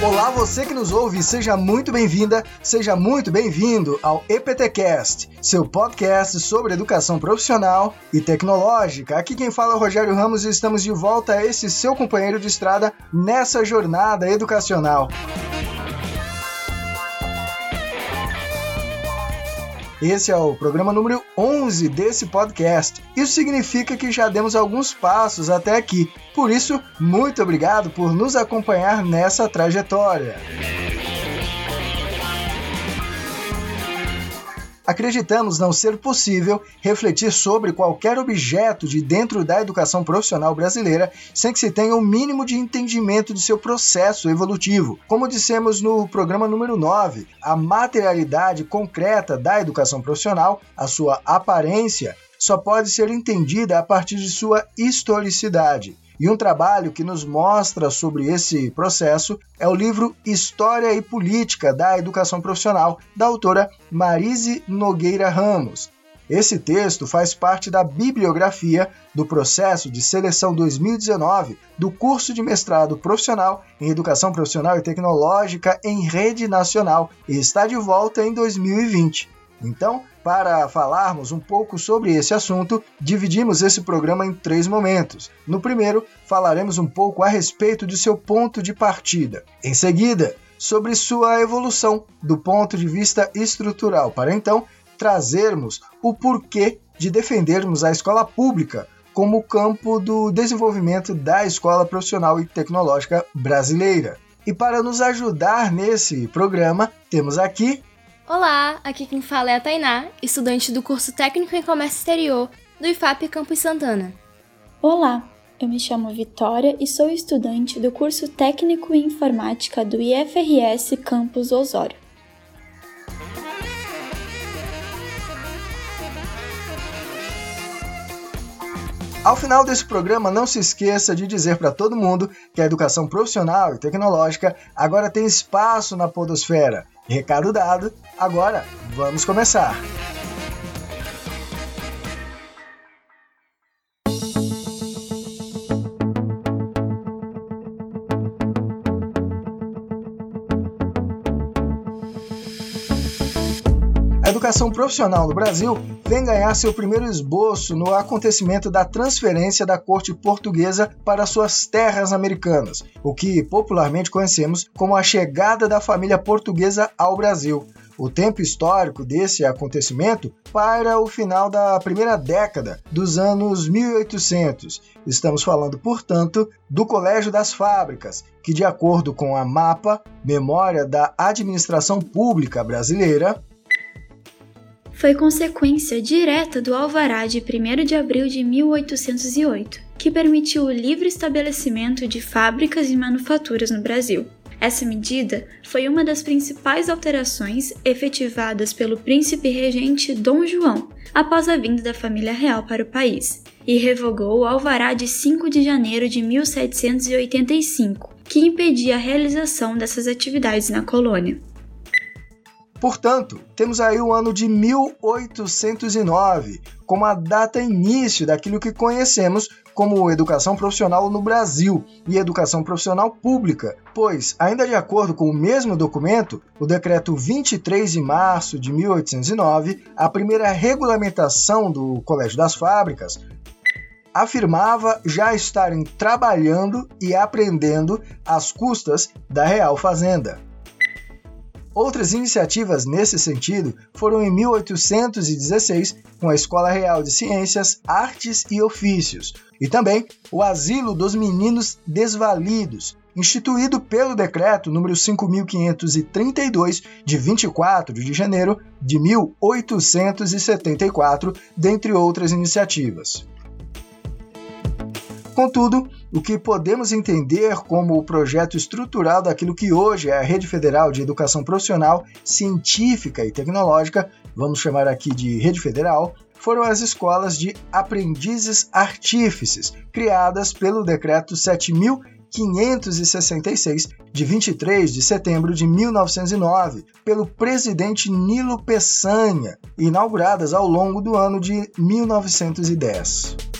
Olá, você que nos ouve, seja muito bem-vinda, seja muito bem-vindo ao EPTcast, seu podcast sobre educação profissional e tecnológica. Aqui quem fala é o Rogério Ramos e estamos de volta a esse seu companheiro de estrada nessa jornada educacional. Esse é o programa número 11 desse podcast. Isso significa que já demos alguns passos até aqui. Por isso, muito obrigado por nos acompanhar nessa trajetória. Acreditamos não ser possível refletir sobre qualquer objeto de dentro da educação profissional brasileira sem que se tenha o um mínimo de entendimento de seu processo evolutivo. Como dissemos no programa número 9, a materialidade concreta da educação profissional, a sua aparência, só pode ser entendida a partir de sua historicidade. E um trabalho que nos mostra sobre esse processo é o livro História e Política da Educação Profissional, da autora Marise Nogueira Ramos. Esse texto faz parte da bibliografia do processo de seleção 2019 do curso de mestrado profissional em Educação Profissional e Tecnológica em Rede Nacional e está de volta em 2020. Então, para falarmos um pouco sobre esse assunto, dividimos esse programa em três momentos. No primeiro, falaremos um pouco a respeito de seu ponto de partida. Em seguida, sobre sua evolução do ponto de vista estrutural, para então trazermos o porquê de defendermos a escola pública como campo do desenvolvimento da escola profissional e tecnológica brasileira. E para nos ajudar nesse programa, temos aqui Olá, aqui quem fala é a Tainá, estudante do curso Técnico em Comércio Exterior do IFAP Campus Santana. Olá, eu me chamo Vitória e sou estudante do curso Técnico em Informática do IFRS Campus Osório. Ao final desse programa, não se esqueça de dizer para todo mundo que a educação profissional e tecnológica agora tem espaço na Podosfera Recado dado, agora vamos começar! Profissional no Brasil vem ganhar seu primeiro esboço no acontecimento da transferência da corte portuguesa para suas terras americanas, o que popularmente conhecemos como a chegada da família portuguesa ao Brasil. O tempo histórico desse acontecimento para o final da primeira década dos anos 1800. Estamos falando, portanto, do Colégio das Fábricas, que, de acordo com a MAPA, Memória da Administração Pública Brasileira, foi consequência direta do Alvará de 1 de abril de 1808, que permitiu o livre estabelecimento de fábricas e manufaturas no Brasil. Essa medida foi uma das principais alterações efetivadas pelo príncipe regente Dom João após a vinda da família real para o país, e revogou o Alvará de 5 de janeiro de 1785, que impedia a realização dessas atividades na colônia. Portanto, temos aí o ano de 1809 como a data início daquilo que conhecemos como educação profissional no Brasil e educação profissional pública, pois, ainda de acordo com o mesmo documento, o decreto 23 de março de 1809, a primeira regulamentação do Colégio das Fábricas, afirmava já estarem trabalhando e aprendendo às custas da Real Fazenda. Outras iniciativas nesse sentido foram em 1816 com a Escola Real de Ciências, Artes e Ofícios, e também o Asilo dos Meninos Desvalidos, instituído pelo decreto número 5532 de 24 de janeiro de 1874, dentre outras iniciativas. Contudo, o que podemos entender como o projeto estrutural daquilo que hoje é a Rede Federal de Educação Profissional, Científica e Tecnológica, vamos chamar aqui de Rede Federal, foram as escolas de aprendizes artífices, criadas pelo Decreto 7566, de 23 de setembro de 1909, pelo presidente Nilo Peçanha, inauguradas ao longo do ano de 1910.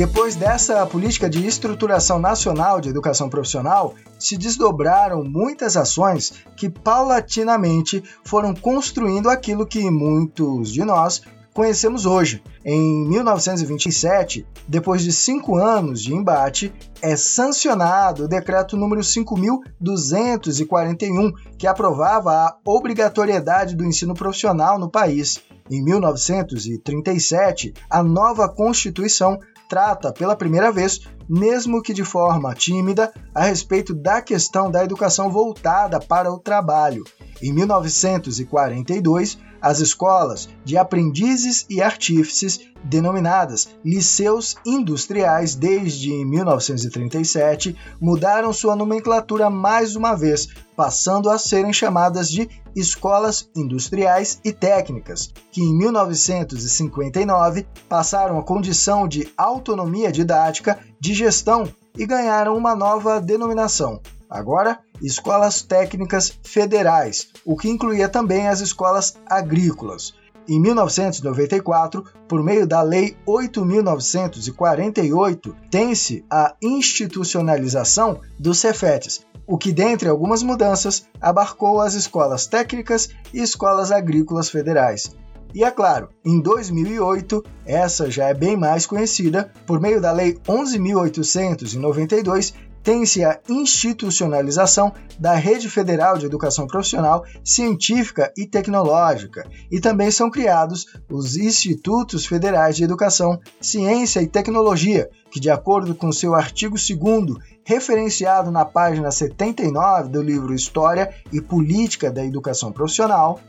Depois dessa política de estruturação nacional de educação profissional, se desdobraram muitas ações que paulatinamente foram construindo aquilo que muitos de nós conhecemos hoje. Em 1927, depois de cinco anos de embate, é sancionado o decreto número 5.241, que aprovava a obrigatoriedade do ensino profissional no país. Em 1937, a nova Constituição trata pela primeira vez, mesmo que de forma tímida, a respeito da questão da educação voltada para o trabalho. Em 1942, as escolas de aprendizes e artífices, denominadas liceus industriais desde 1937, mudaram sua nomenclatura mais uma vez, passando a serem chamadas de escolas industriais e técnicas, que em 1959 passaram a condição de autonomia didática, de gestão e ganharam uma nova denominação, Agora, escolas técnicas federais, o que incluía também as escolas agrícolas. Em 1994, por meio da Lei 8.948, tem-se a institucionalização dos Cefetes, o que, dentre algumas mudanças, abarcou as escolas técnicas e escolas agrícolas federais. E é claro, em 2008, essa já é bem mais conhecida, por meio da Lei 11.892, tem-se a institucionalização da Rede Federal de Educação Profissional, Científica e Tecnológica, e também são criados os Institutos Federais de Educação, Ciência e Tecnologia, que, de acordo com seu artigo 2, referenciado na página 79 do livro História e Política da Educação Profissional,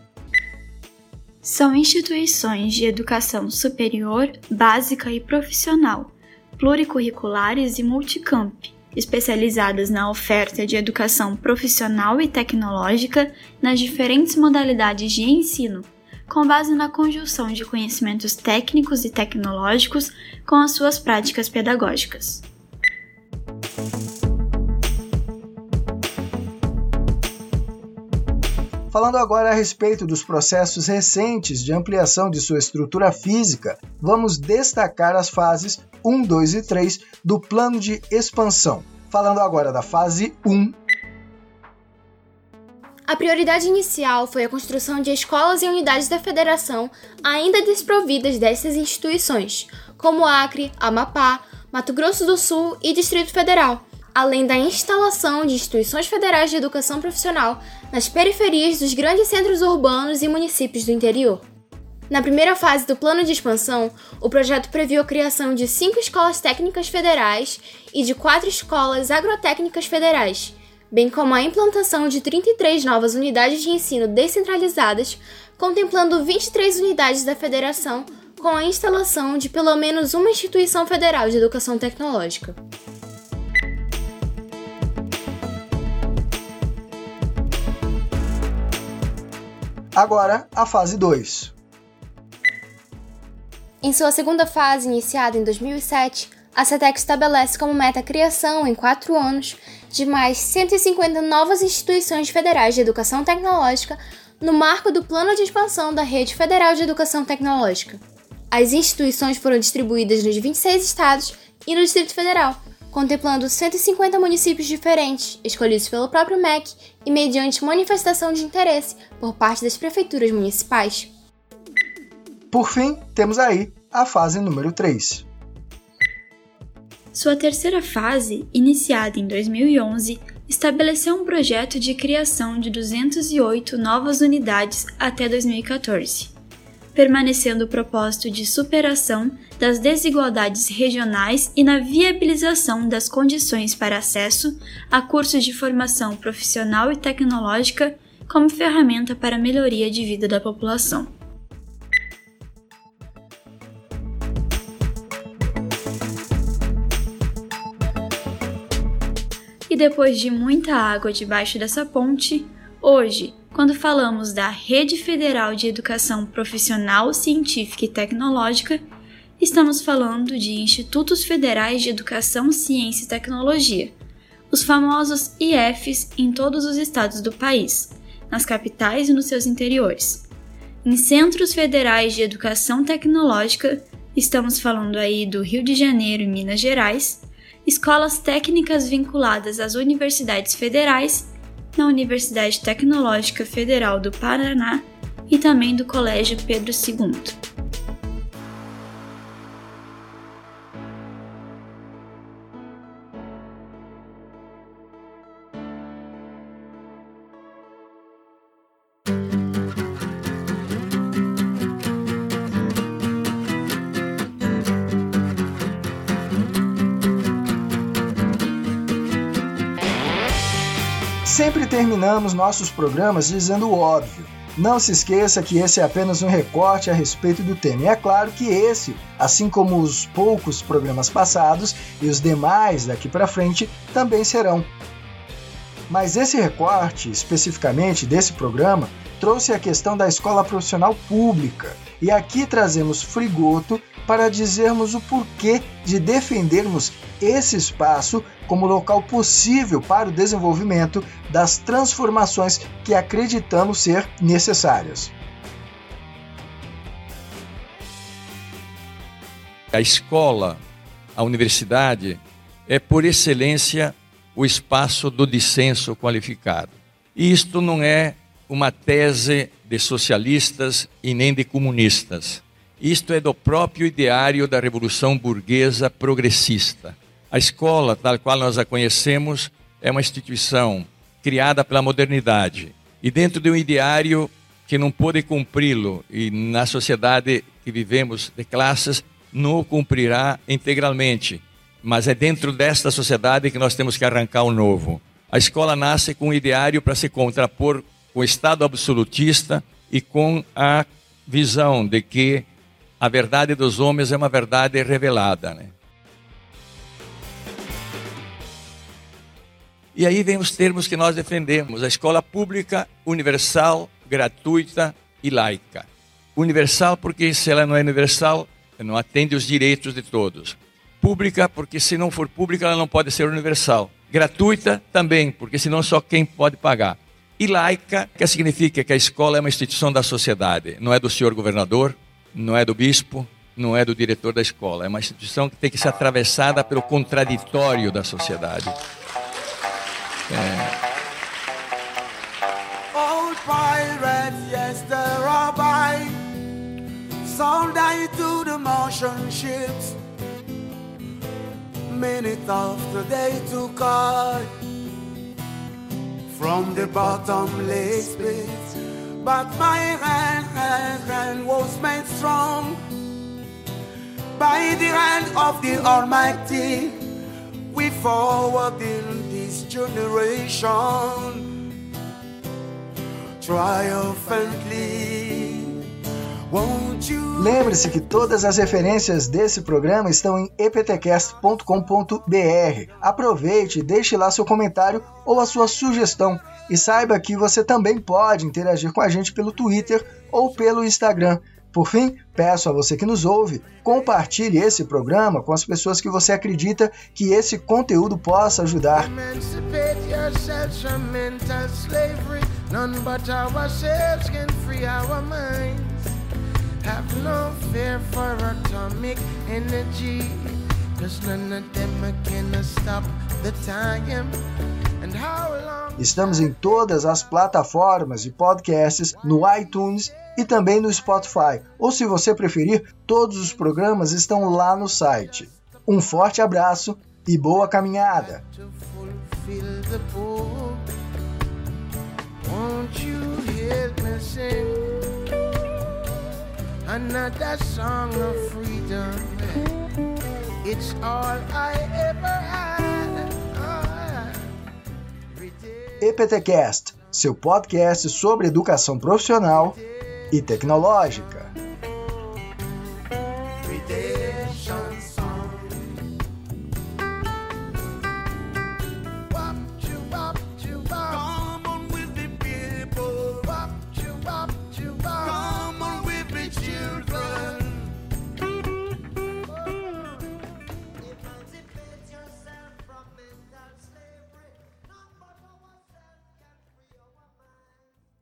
são instituições de educação superior, básica e profissional, pluricurriculares e multicamp especializadas na oferta de educação profissional e tecnológica nas diferentes modalidades de ensino, com base na conjunção de conhecimentos técnicos e tecnológicos com as suas práticas pedagógicas. Falando agora a respeito dos processos recentes de ampliação de sua estrutura física, vamos destacar as fases 1, 2 e 3 do plano de expansão. Falando agora da fase 1. A prioridade inicial foi a construção de escolas e unidades da federação ainda desprovidas dessas instituições, como Acre, Amapá, Mato Grosso do Sul e Distrito Federal, além da instalação de instituições federais de educação profissional nas periferias dos grandes centros urbanos e municípios do interior. Na primeira fase do plano de expansão, o projeto previu a criação de cinco escolas técnicas federais e de quatro escolas agrotécnicas federais, bem como a implantação de 33 novas unidades de ensino descentralizadas, contemplando 23 unidades da federação, com a instalação de pelo menos uma instituição federal de educação tecnológica. Agora, a fase 2. Em sua segunda fase, iniciada em 2007, a CETEC estabelece como meta a criação, em quatro anos, de mais 150 novas instituições federais de educação tecnológica no marco do Plano de Expansão da Rede Federal de Educação Tecnológica. As instituições foram distribuídas nos 26 estados e no Distrito Federal, contemplando 150 municípios diferentes, escolhidos pelo próprio MEC e mediante manifestação de interesse por parte das prefeituras municipais. Por fim, temos aí a fase número 3. Sua terceira fase, iniciada em 2011, estabeleceu um projeto de criação de 208 novas unidades até 2014 permanecendo o propósito de superação das desigualdades regionais e na viabilização das condições para acesso a cursos de formação profissional e tecnológica como ferramenta para a melhoria de vida da população. E depois de muita água debaixo dessa ponte, hoje quando falamos da Rede Federal de Educação Profissional, Científica e Tecnológica, estamos falando de Institutos Federais de Educação, Ciência e Tecnologia, os famosos IFs em todos os estados do país, nas capitais e nos seus interiores, em Centros Federais de Educação Tecnológica, Estamos falando aí do Rio de Janeiro e Minas Gerais, escolas técnicas vinculadas às universidades federais, na Universidade Tecnológica Federal do Paraná e também do Colégio Pedro II. Terminamos nossos programas dizendo o óbvio. Não se esqueça que esse é apenas um recorte a respeito do tema. E é claro que esse, assim como os poucos programas passados e os demais daqui para frente, também serão. Mas esse recorte, especificamente desse programa, trouxe a questão da escola profissional pública. E aqui trazemos Frigoto para dizermos o porquê de defendermos esse espaço como local possível para o desenvolvimento das transformações que acreditamos ser necessárias. A escola, a universidade, é por excelência o espaço do dissenso qualificado. E isto não é uma tese de socialistas e nem de comunistas. Isto é do próprio ideário da Revolução Burguesa Progressista. A escola, tal qual nós a conhecemos, é uma instituição criada pela modernidade e dentro de um ideário que não pôde cumpri-lo e na sociedade que vivemos de classes não o cumprirá integralmente. Mas é dentro desta sociedade que nós temos que arrancar o novo. A escola nasce com um ideário para se contrapor com o Estado absolutista e com a visão de que a verdade dos homens é uma verdade revelada. Né? E aí vem os termos que nós defendemos: a escola pública, universal, gratuita e laica. Universal, porque se ela não é universal, não atende os direitos de todos. Pública, porque se não for pública, ela não pode ser universal. Gratuita também, porque senão só quem pode pagar. E laica, que significa que a escola é uma instituição da sociedade, não é do senhor governador, não é do bispo, não é do diretor da escola. É uma instituição que tem que ser atravessada pelo contraditório da sociedade. É. Many thought they took car from the bottomless pit. But my hand, was made strong by the hand of the Almighty. We forward in this generation triumphantly. Lembre-se que todas as referências desse programa estão em eptcast.com.br. Aproveite e deixe lá seu comentário ou a sua sugestão. E saiba que você também pode interagir com a gente pelo Twitter ou pelo Instagram. Por fim, peço a você que nos ouve, compartilhe esse programa com as pessoas que você acredita que esse conteúdo possa ajudar. Cause none of them can stop the time. Estamos em todas as plataformas de podcasts, no iTunes e também no Spotify. Ou se você preferir, todos os programas estão lá no site. Um forte abraço e boa caminhada! Another song of freedom. It's all I ever. EPTcast, seu podcast sobre educação profissional e tecnológica.